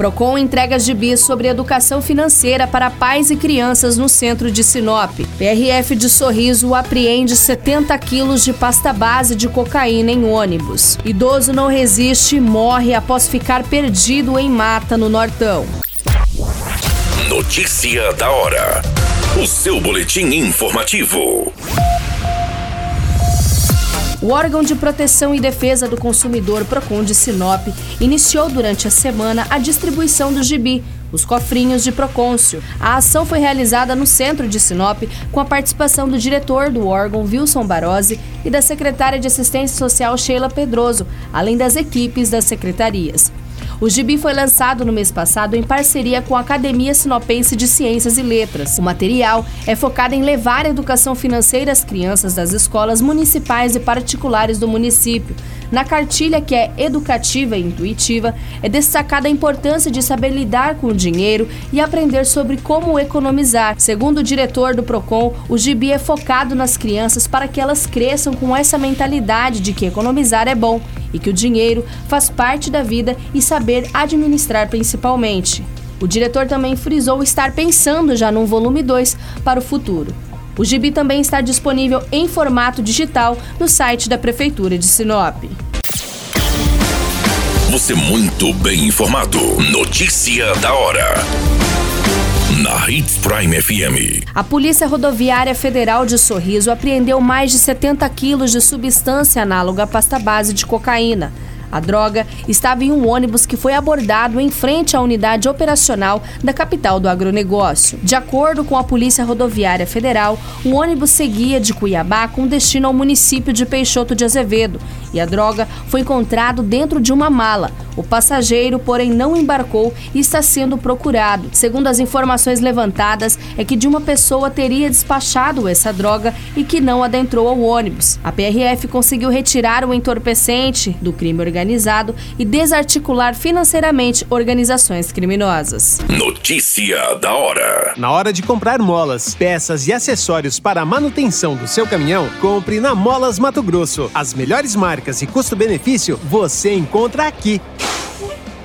Procon entrega gibis sobre educação financeira para pais e crianças no centro de Sinop. PRF de Sorriso apreende 70 quilos de pasta base de cocaína em ônibus. Idoso não resiste e morre após ficar perdido em mata no Nortão. Notícia da hora. O seu boletim informativo. O órgão de proteção e defesa do consumidor Procon de Sinop iniciou durante a semana a distribuição do gibi, os cofrinhos de Procôncio. A ação foi realizada no centro de Sinop com a participação do diretor do órgão Wilson Barose e da secretária de Assistência Social Sheila Pedroso, além das equipes das secretarias. O gibi foi lançado no mês passado em parceria com a Academia Sinopense de Ciências e Letras. O material é focado em levar a educação financeira às crianças das escolas municipais e particulares do município. Na cartilha, que é educativa e intuitiva, é destacada a importância de saber lidar com o dinheiro e aprender sobre como economizar. Segundo o diretor do Procon, o gibi é focado nas crianças para que elas cresçam com essa mentalidade de que economizar é bom e que o dinheiro faz parte da vida e saber administrar principalmente. O diretor também frisou estar pensando já num volume 2 para o futuro. O gibi também está disponível em formato digital no site da Prefeitura de Sinop. Você muito bem informado. Notícia da hora na Hits Prime FM. A Polícia Rodoviária Federal de Sorriso apreendeu mais de 70 quilos de substância análoga à pasta base de cocaína. A droga estava em um ônibus que foi abordado em frente à unidade operacional da capital do agronegócio. De acordo com a Polícia Rodoviária Federal, o ônibus seguia de Cuiabá com destino ao município de Peixoto de Azevedo e a droga foi encontrado dentro de uma mala. O passageiro, porém, não embarcou e está sendo procurado. Segundo as informações levantadas, é que de uma pessoa teria despachado essa droga e que não adentrou ao ônibus. A PRF conseguiu retirar o entorpecente do crime organizado e desarticular financeiramente organizações criminosas. Notícia da hora. Na hora de comprar molas, peças e acessórios para a manutenção do seu caminhão, compre na Molas Mato Grosso. As melhores marcas e custo-benefício você encontra aqui.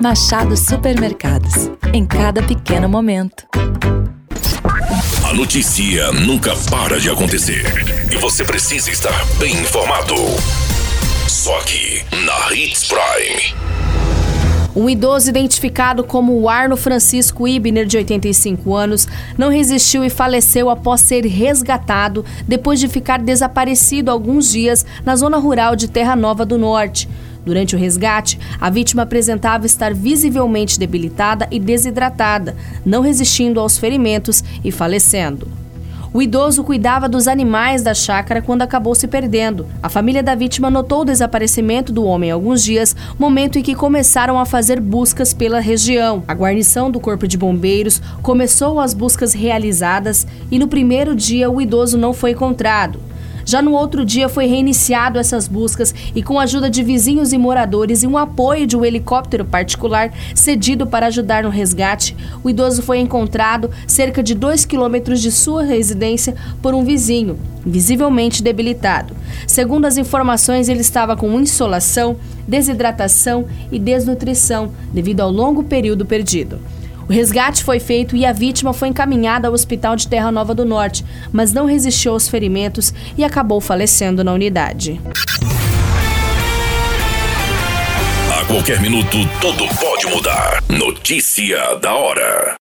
Machado Supermercados. Em cada pequeno momento. A notícia nunca para de acontecer. E você precisa estar bem informado. Só aqui, na Hits Prime. Um idoso identificado como Arno Francisco Ibner, de 85 anos, não resistiu e faleceu após ser resgatado depois de ficar desaparecido alguns dias na zona rural de Terra Nova do Norte. Durante o resgate, a vítima apresentava estar visivelmente debilitada e desidratada, não resistindo aos ferimentos e falecendo. O idoso cuidava dos animais da chácara quando acabou se perdendo. A família da vítima notou o desaparecimento do homem há alguns dias, momento em que começaram a fazer buscas pela região. A guarnição do Corpo de Bombeiros começou as buscas realizadas e no primeiro dia o idoso não foi encontrado. Já no outro dia foi reiniciado essas buscas e com a ajuda de vizinhos e moradores e um apoio de um helicóptero particular cedido para ajudar no resgate, o idoso foi encontrado cerca de 2 quilômetros de sua residência por um vizinho, visivelmente debilitado. Segundo as informações, ele estava com insolação, desidratação e desnutrição devido ao longo período perdido. O resgate foi feito e a vítima foi encaminhada ao hospital de Terra Nova do Norte, mas não resistiu aos ferimentos e acabou falecendo na unidade. A qualquer minuto, tudo pode mudar. Notícia da hora.